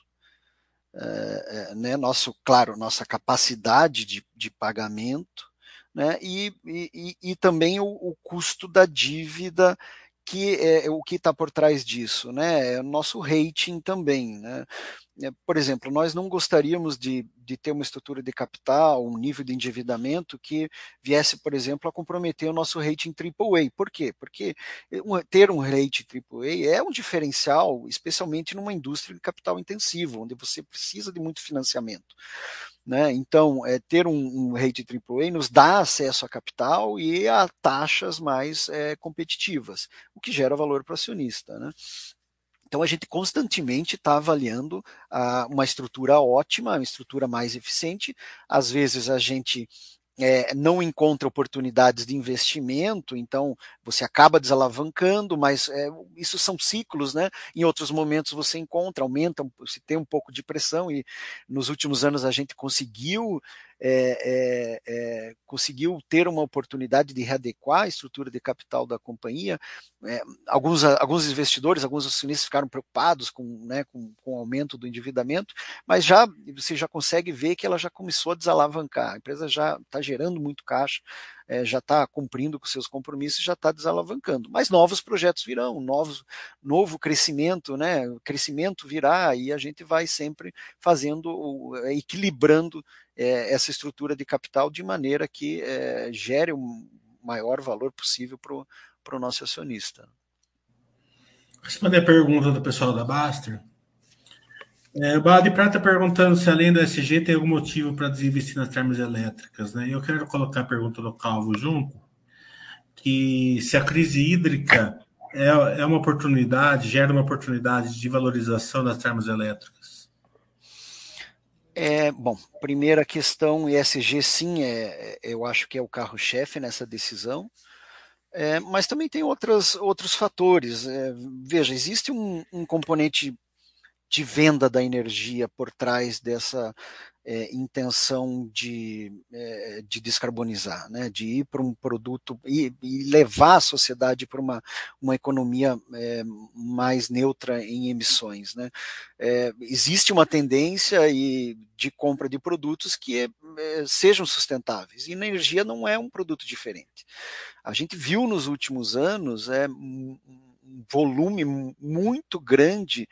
é, né? Nosso, claro, nossa capacidade de, de pagamento, né? E, e, e também o, o custo da dívida que é o que está por trás disso, né? É o nosso rating também, né? É, por exemplo, nós não gostaríamos de, de ter uma estrutura de capital, um nível de endividamento que viesse, por exemplo, a comprometer o nosso rating AAA. Por quê? Porque ter um rating AAA é um diferencial, especialmente numa indústria de capital intensivo, onde você precisa de muito financiamento. Né? Então, é, ter um, um rate AAA nos dá acesso a capital e a taxas mais é, competitivas, o que gera valor para o acionista. Né? Então a gente constantemente está avaliando ah, uma estrutura ótima, uma estrutura mais eficiente. Às vezes a gente é, não encontra oportunidades de investimento, então você acaba desalavancando, mas é, isso são ciclos, né? Em outros momentos você encontra, aumenta, se tem um pouco de pressão, e nos últimos anos a gente conseguiu é, é, é, conseguiu ter uma oportunidade de readequar a estrutura de capital da companhia. É, alguns, alguns investidores, alguns acionistas ficaram preocupados com, né, com, com, o aumento do endividamento, mas já você já consegue ver que ela já começou a desalavancar. A empresa já está gerando muito caixa, é, já está cumprindo com seus compromissos, já está desalavancando. Mas novos projetos virão, novos, novo crescimento, né? Crescimento virá e a gente vai sempre fazendo, equilibrando é, essa estrutura de capital de maneira que é, gere o maior valor possível para o nosso acionista. Responder a pergunta do pessoal da Baster. É, o Bala de Prata tá perguntando se além do SG tem algum motivo para desinvestir nas termoelétricas. Né? Eu quero colocar a pergunta do Calvo junto, que se a crise hídrica é, é uma oportunidade, gera uma oportunidade de valorização das termoelétricas. É, bom, primeira questão, ESG sim, é, é, eu acho que é o carro-chefe nessa decisão, é, mas também tem outras, outros fatores. É, veja, existe um, um, componente de venda da energia por trás dessa é, intenção de, é, de descarbonizar, né, de ir para um produto e, e, levar a sociedade para uma, uma economia é, mais neutra em emissões. Né. Existe uma tendência e, de compra de produtos que é, sejam sustentáveis, e na energia não é um produto diferente. A gente viu nos últimos anos é, um volume muito grande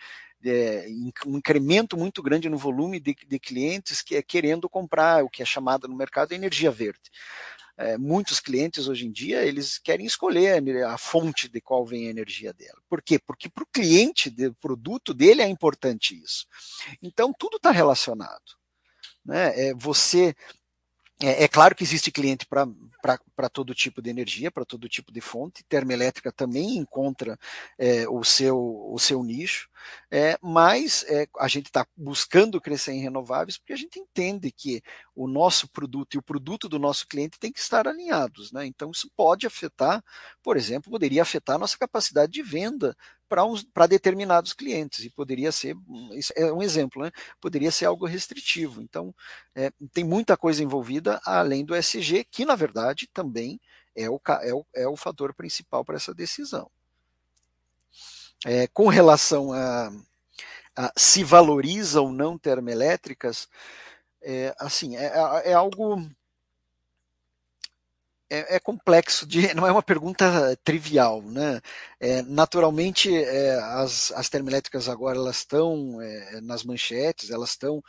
é, um incremento muito grande no volume de, de, clientes que é querendo comprar o que é chamado no mercado energia verde. É, muitos clientes hoje em dia eles querem escolher a fonte de qual vem a energia dela. Por quê? Porque para o cliente do produto dele é importante isso. Então tudo está relacionado. Né? É, você é, é, claro que existe cliente para todo tipo de energia, para todo tipo de fonte. Termoelétrica também encontra é, o, seu, o seu nicho, é, mas é, a gente está buscando crescer em renováveis porque a gente entende que o nosso produto e o produto do nosso cliente tem que estar alinhados. Né? Então, isso pode afetar, por exemplo, poderia afetar a nossa capacidade de venda para determinados clientes e poderia ser é um exemplo né poderia ser algo restritivo então é, tem muita coisa envolvida além do SG que na verdade também é o, é o, é o fator principal para essa decisão é, com relação a, a, se valoriza ou não termoelétricas é, assim é, é, é algo é, é, complexo, de, não é uma pergunta trivial, né? É, naturalmente, é, as, as termoelétricas agora elas estão é, nas manchetes, elas estão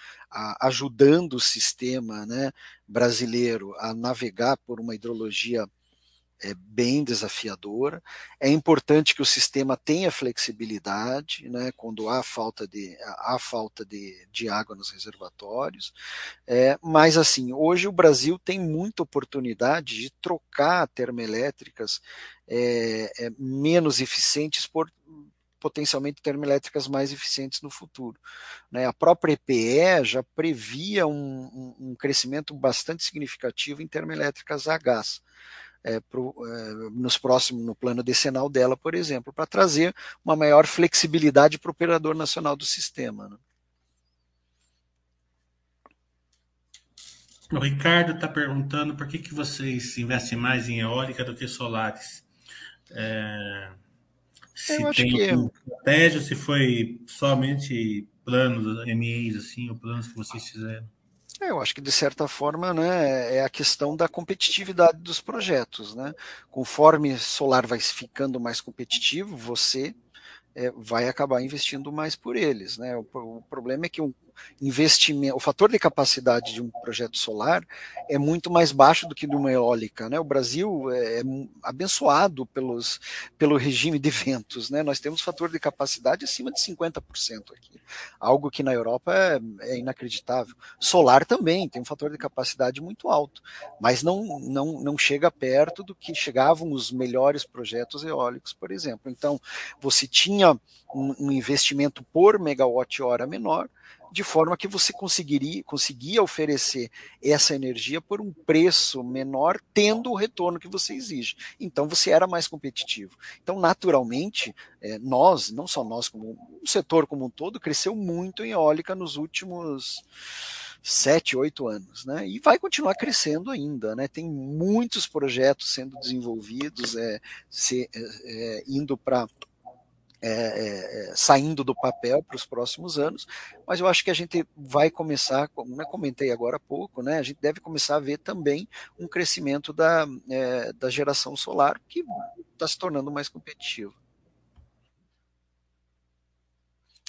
ajudando o sistema né, brasileiro a navegar por uma hidrologia é bem desafiadora. É importante que o sistema tenha flexibilidade, né, quando há falta de, há falta de, de água nos reservatórios. É, mas, assim, hoje o Brasil tem muita oportunidade de trocar termoelétricas é, é, menos eficientes por potencialmente termoelétricas mais eficientes no futuro. Né? A própria EPE já previa um, um, um crescimento bastante significativo em termoelétricas a gás é, pro, é, nos próximos, no plano decenal dela, por exemplo, para trazer uma maior flexibilidade para o operador nacional do sistema. Né? O Ricardo está perguntando por que, que vocês investem mais em eólica do que solares. É, se Eu tem que... estratégia, se foi somente planos, MEs, assim, ou planos que vocês fizeram. É, eu acho que de certa forma, né, é a questão da competitividade dos projetos, né? Conforme solar vai ficando mais competitivo, você é, vai acabar investindo mais por eles, né? O, o problema é que um, investimento, o fator de capacidade de um projeto solar é muito mais baixo do que de uma eólica. Né? O Brasil é, é abençoado pelos, pelo regime de ventos. Né? Nós temos fator de capacidade acima de 50% aqui, algo que na Europa é, é, inacreditável. Solar também tem um fator de capacidade muito alto, mas não, não, não chega perto do que chegavam os melhores projetos eólicos, por exemplo. Então, você tinha um, um investimento por megawatt-hora menor, de forma que você conseguiria conseguia oferecer essa energia por um preço menor, tendo o retorno que você exige. Então você era mais competitivo. Então, naturalmente, é, nós, não só nós, como o setor como um todo, cresceu muito em eólica nos últimos sete, oito anos, né? E vai continuar crescendo ainda, né? Tem muitos projetos sendo desenvolvidos, é, se, é indo para é, é, é, saindo do papel para os próximos anos, mas eu acho que a gente vai começar, como eu comentei agora há pouco, né, a gente deve começar a ver também um crescimento da, é, da geração solar que está se tornando mais competitiva.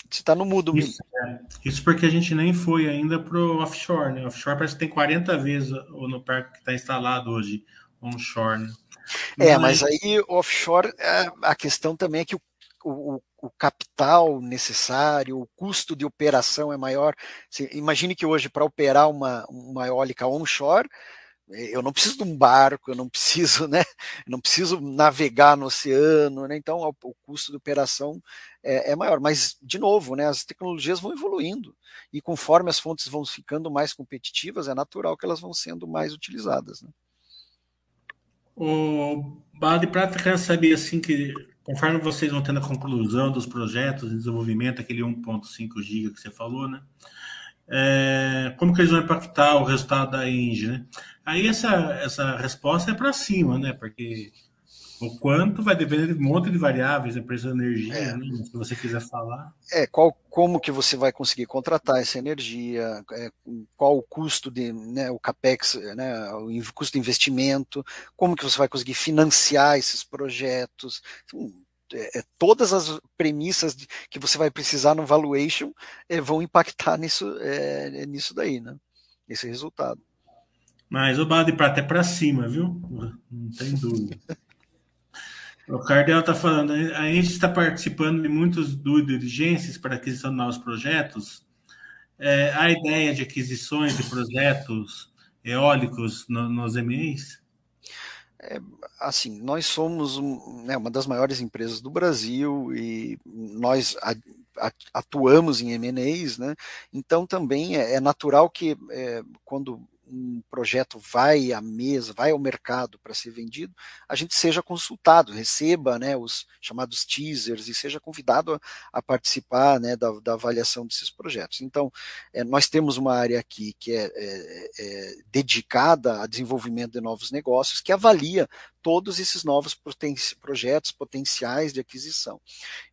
Você está no mudo. Isso, é. Isso porque a gente nem foi ainda para o offshore. Né? Offshore parece que tem 40 vezes no parque que está instalado hoje, onshore. Né? É, mas aí offshore, é, a questão também é que o o, o, capital necessário, o custo de operação é maior. Você imagine que hoje, para operar uma, uma eólica onshore, eh, eu não preciso de um barco, eu não preciso, né? não preciso navegar no oceano, né? Então o, o custo de operação é, é, maior. Mas, de novo, né, as tecnologias vão evoluindo e conforme as fontes vão ficando mais competitivas, é natural que elas vão sendo mais utilizadas. Né? O Bala de Prata quer saber assim que Conforme vocês vão tendo a conclusão dos projetos de desenvolvimento, aquele 1.5 GB que você falou, né? É, como que eles vão impactar o resultado da Engie, né? Aí essa, essa resposta é para cima, né? Porque o quanto vai depender de um monte de variáveis, a preço de energia, é. né? se você quiser falar. É, qual, como que você vai conseguir contratar essa energia, é, qual o custo de, né, o capex, né, o custo de investimento, como que você vai conseguir financiar esses projetos, então, é, é, todas as premissas de, que você vai precisar no valuation é, vão impactar nisso, é, nisso daí, né? Nesse resultado. Mas o bala de prata é para cima, viu? Não tem dúvida. O Cardel está falando, a gente está participando de muitas due diligências para aquisição de novos projetos. É, a ideia de aquisições de projetos eólicos no, nos MEs? É, assim, nós somos um, né, uma das maiores empresas do Brasil e nós a, a, atuamos em M&As, né? Então também é, é natural que é, quando um projeto vai à mesa, vai ao mercado para ser vendido, a gente seja consultado, receba né, os chamados teasers e seja convidado a, a participar né, da, da, avaliação desses projetos. Então, é, nós temos uma área aqui que é, é, é dedicada a desenvolvimento de novos negócios, que avalia todos esses novos poten projetos potenciais de aquisição.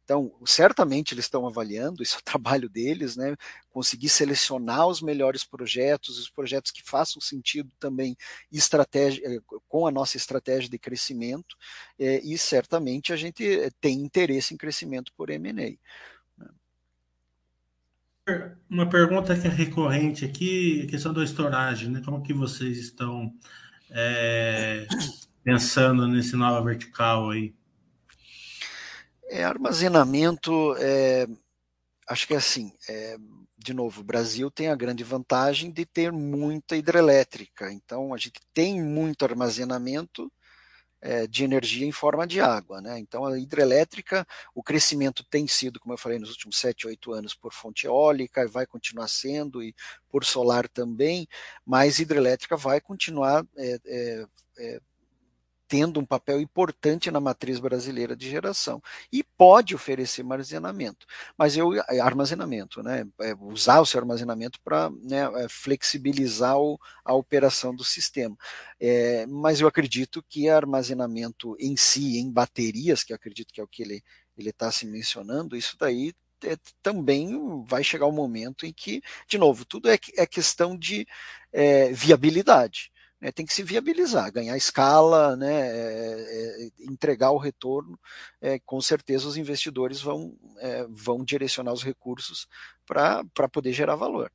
Então, certamente eles estão avaliando, isso é o trabalho deles, né? Conseguir selecionar os melhores projetos, os projetos que façam sentido também estratégia, eh, com a nossa estratégia de crescimento, é, e certamente a gente eh, tem interesse em crescimento por M&A. Né? Uma pergunta que é recorrente aqui, a questão da storage, né? Como que vocês estão é, pensando nesse nova vertical aí? É, armazenamento, é, acho que é assim, é, de novo, o Brasil tem a grande vantagem de ter muita hidrelétrica, então a gente tem muito armazenamento é, de energia em forma de água. Né? Então, a hidrelétrica, o crescimento tem sido, como eu falei, nos últimos 7, 8 anos por fonte eólica, e vai continuar sendo, e por solar também, mas hidrelétrica vai continuar é, é, é tendo um papel importante na matriz brasileira de geração e pode oferecer armazenamento, mas eu é, armazenamento, né, é, usar o seu armazenamento para né, é, flexibilizar o, a operação do sistema. É, mas eu acredito que armazenamento em si, em baterias, que eu acredito que é o que ele ele está se mencionando, isso daí é, também vai chegar o um momento em que, de novo, tudo é, é questão de é, viabilidade né, tem que se viabilizar, ganhar escala, né, é, é, entregar o retorno. É, com certeza os investidores vão, é, vão direcionar os recursos para poder gerar valor.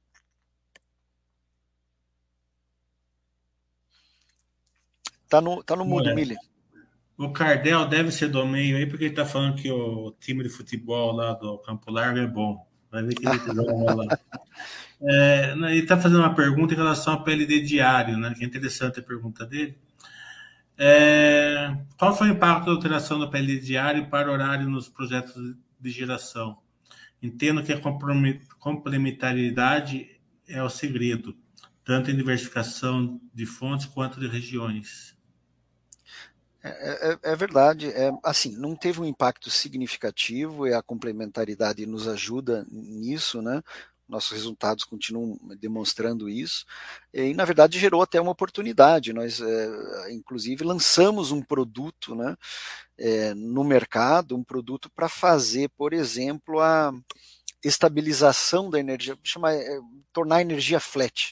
Tá no, tá no mudo, é. Mili. O Cardel deve ser do meio aí, porque ele tá falando que o time de futebol lá do Campo Largo é bom. Vai ver que ele lá. É, né, ele está fazendo uma pergunta em relação ao PLD diário, né, que é interessante a pergunta dele. É, qual foi o impacto da alteração do PLD diário para horário nos projetos de geração? Entendo que a complementariedade é o segredo, tanto em diversificação de fontes quanto de regiões. É, é, é, verdade, é, assim, não teve um impacto significativo e a complementaridade nos ajuda nisso, né? Nossos resultados continuam demonstrando isso, e na verdade gerou até uma oportunidade. Nós, é, inclusive, lançamos um produto né, é, no mercado, um produto para fazer, por exemplo, a estabilização da energia, chama, é, tornar a energia flat.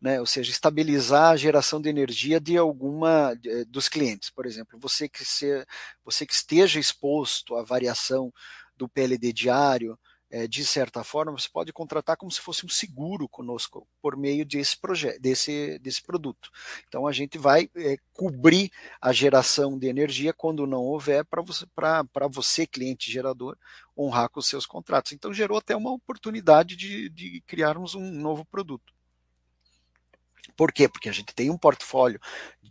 Né, ou seja, estabilizar a geração de energia de alguma dos clientes. Por exemplo, você que, se, você que esteja exposto à variação do PLD diário, é, de certa forma, você pode contratar como se fosse um seguro conosco por meio desse projeto, desse, desse produto. Então a gente vai é, cobrir a geração de energia quando não houver para você, você, cliente gerador, honrar com os seus contratos. Então gerou até uma oportunidade de, de criarmos um novo produto. Por quê? Porque a gente tem um portfólio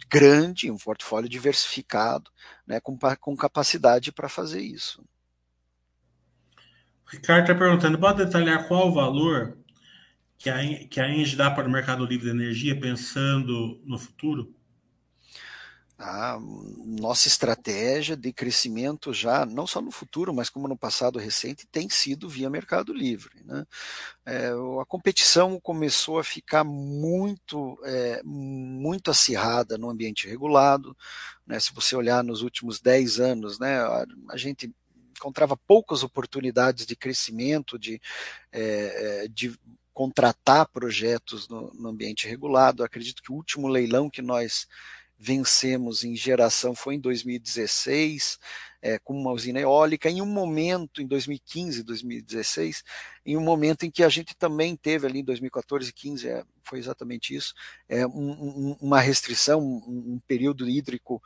grande, um portfólio diversificado, né, com, com capacidade para fazer isso. Ricardo está perguntando: pode detalhar qual o valor que a, que a Engie dá para o Mercado Livre de Energia pensando no futuro? A nossa estratégia de crescimento já, não só no futuro, mas como no passado recente, tem sido via Mercado Livre. Né? É, a competição começou a ficar muito, é, muito acirrada no ambiente regulado. Né? Se você olhar nos últimos 10 anos, né, a, a gente encontrava poucas oportunidades de crescimento, de, é, de contratar projetos no, no ambiente regulado. acredito que o último leilão que nós vencemos em geração foi em 2016, é, com uma usina eólica, em um momento, em 2015, 2016, em um momento em que a gente também teve ali em 2014 e 15, é, foi exatamente isso, é, um, um, uma restrição, um, um período hídrico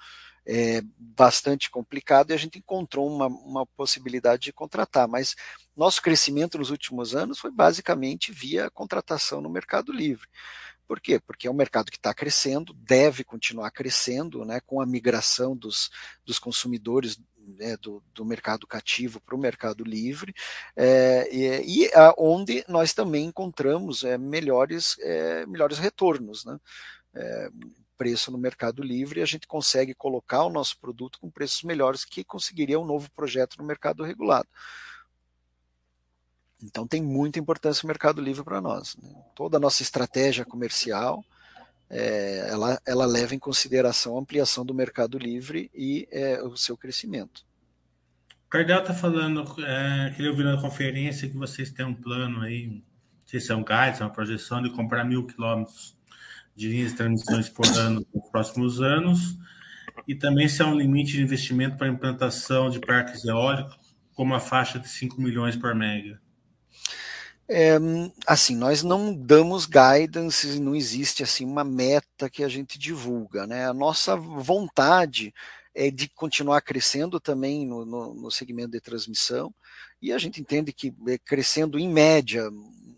é, bastante complicado e a gente encontrou uma, uma possibilidade de contratar. Mas nosso crescimento nos últimos anos foi basicamente via contratação no Mercado Livre. Por quê? Porque é um mercado que está crescendo, deve continuar crescendo, né, com a migração dos, dos consumidores né, do, do, mercado cativo para o mercado livre, é, e, e a, onde nós também encontramos é, melhores, é, melhores retornos. Né? Preço no Mercado Livre e a gente consegue colocar o nosso produto com preços melhores que conseguiria um novo projeto no mercado regulado. Então tem muita importância o Mercado Livre para nós. Né? Toda a nossa estratégia comercial é, ela, ela leva em consideração a ampliação do Mercado Livre e é, o seu crescimento. Cardel está falando, é, que ele na conferência que vocês têm um plano aí, sei se é um guide, é uma projeção de comprar mil quilômetros de transmissões por ano nos próximos anos, e também se há um limite de investimento para implantação de parques eólicos, como a faixa de 5 milhões por mega. É, assim, nós não damos guidance, não existe assim uma meta que a gente divulga, né? A nossa vontade é de continuar crescendo também no, no, no segmento de transmissão e a gente entende que é, crescendo em média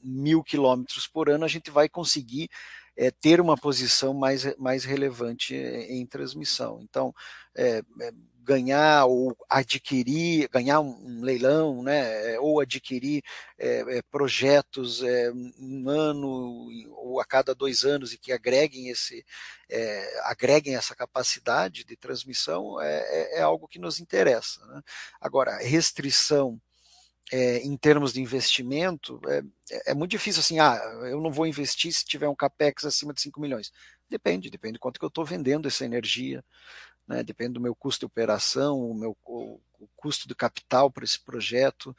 mil quilômetros por ano a gente vai conseguir é, ter uma posição mais, mais relevante em transmissão. Então, é, ganhar ou adquirir, ganhar um leilão, né, é, ou adquirir é, é, projetos é, um ano ou a cada dois anos e que agreguem esse, é, agreguem essa capacidade de transmissão é, é, é algo que nos interessa. Né? Agora, restrição em termos de investimento é, muito difícil assim, ah, eu não vou investir se tiver um capex acima de 5 milhões. Depende, depende de quanto que eu estou vendendo essa energia, né? depende do meu custo de operação, o meu o, o custo do capital para esse projeto.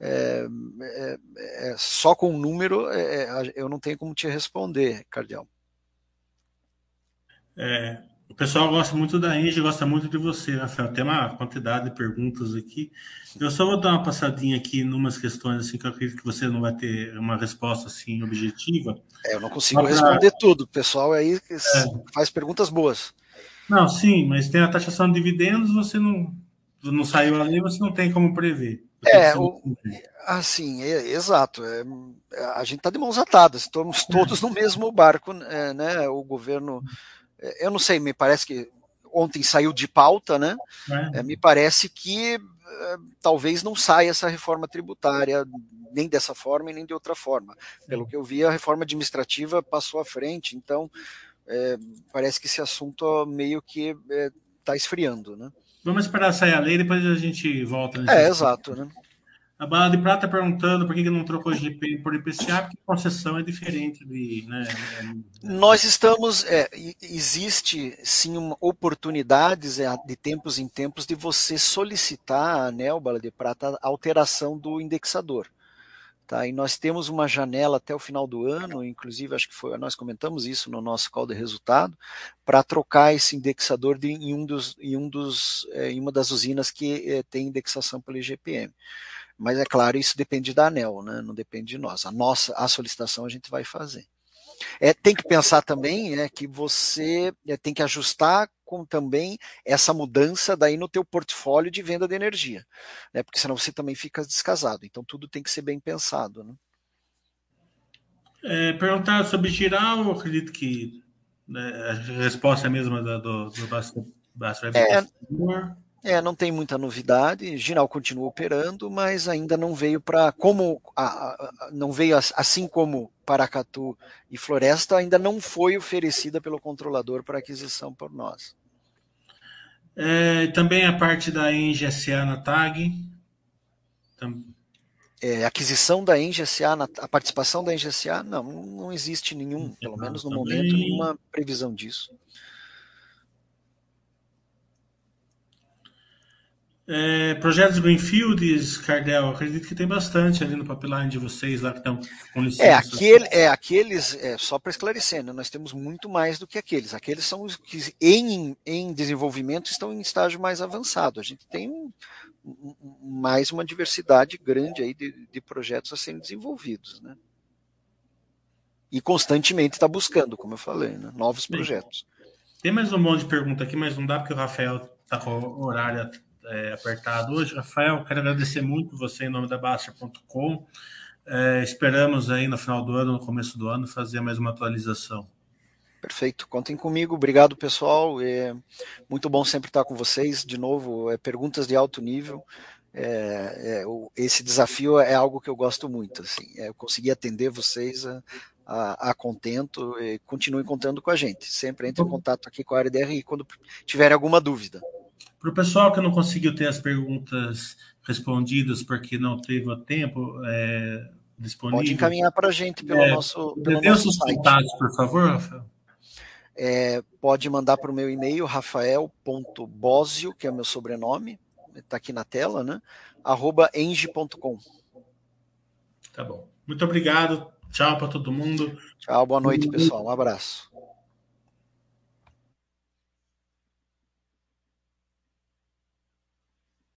É, é, é, só com um número é, é, eu não tenho como te responder, Cardial. É, o pessoal gosta muito da Engie, gosta muito de você, Rafael. Tem uma quantidade de perguntas aqui. Eu só vou dar uma passadinha aqui em umas questões assim que eu acredito que você não vai ter uma resposta assim objetiva. É, eu não consigo pra... responder tudo. O pessoal aí faz perguntas boas. Não, sim, mas tem a taxação de dividendos, você não, não saiu ali, você não tem como prever. É, o, assim, é, exato. É, a gente está de mãos atadas, estamos todos no mesmo barco, é, né? O governo, é, eu não sei, me parece que ontem saiu de pauta, né? É. me parece que é, talvez não saia essa reforma tributária nem dessa forma e nem de outra forma. Pelo que eu vi, a reforma administrativa passou à frente, então é, parece que esse assunto meio que está é, tá esfriando, né? Vamos esperar sair a lei, depois a gente volta. É, assunto. exato, né? A Bala de Prata perguntando por que, que não trocou GP por IPCA, porque a concessão é diferente de. Né? Nós estamos. É, existe sim oportunidades é, de tempos em tempos de você solicitar, né, o Bala de Prata, a alteração do indexador. Tá? E nós temos uma janela até o final do ano, inclusive acho que foi, nós comentamos isso no nosso call de resultado, para trocar esse indexador de, em, um dos, em, um dos, é, em uma das usinas que é, tem indexação pelo IGPM. Mas é claro, isso depende da ANEL, né? não depende de nós. A nossa a solicitação a gente vai fazer. É, tem que pensar também né, que você é, tem que ajustar com também essa mudança daí no teu portfólio de venda de energia, né, porque senão você também fica descasado. Então tudo tem que ser bem pensado. Né? É, perguntar sobre giral, eu acredito que né, a resposta é a mesma do, do, do Basta, é, é, não tem muita novidade. Giral continua operando, mas ainda não veio para como a, a, não veio assim como Paracatu e Floresta ainda não foi oferecida pelo controlador para aquisição por nós. É, também a parte da NGSA na TAG. É, aquisição da NGSA, na, a participação da NGSA, não, não existe nenhum, pelo menos no momento, nenhuma previsão disso. É, projetos Greenfields, Cardel, acredito que tem bastante ali no pipeline de vocês lá que estão com licença. É, aquele, é aqueles, é, só para esclarecer, né, nós temos muito mais do que aqueles. Aqueles são os que em, em desenvolvimento estão em estágio mais avançado. A gente tem um, um, mais uma diversidade grande aí de, de projetos a serem desenvolvidos. Né? E constantemente está buscando, como eu falei, né, novos projetos. Tem mais um monte de pergunta aqui, mas não dá porque o Rafael está com o horário é, apertado hoje. Rafael, quero agradecer muito você em nome da Baster.com. É, esperamos aí no final do ano, no começo do ano, fazer mais uma atualização. Perfeito, contem comigo. Obrigado, pessoal. É muito bom sempre estar com vocês. De novo, é, perguntas de alto nível. É, é, esse desafio é algo que eu gosto muito. Assim, é, eu consegui atender vocês a, a, a, contento e continuem contando com a gente. Sempre entre em contato aqui com a área DRI quando tiverem alguma dúvida. Para o pessoal que não conseguiu ter as perguntas respondidas porque não teve o tempo é, disponível. Pode encaminhar para a gente pelo é, nosso, pelo nosso seus site. contatos, por favor, Rafael. É, pode mandar para o meu e-mail, rafael.bosio, que é o meu sobrenome, está aqui na tela, né? arroba eng.com. Tá bom. Muito obrigado. Tchau para todo mundo. Tchau, boa noite, pessoal. Um abraço.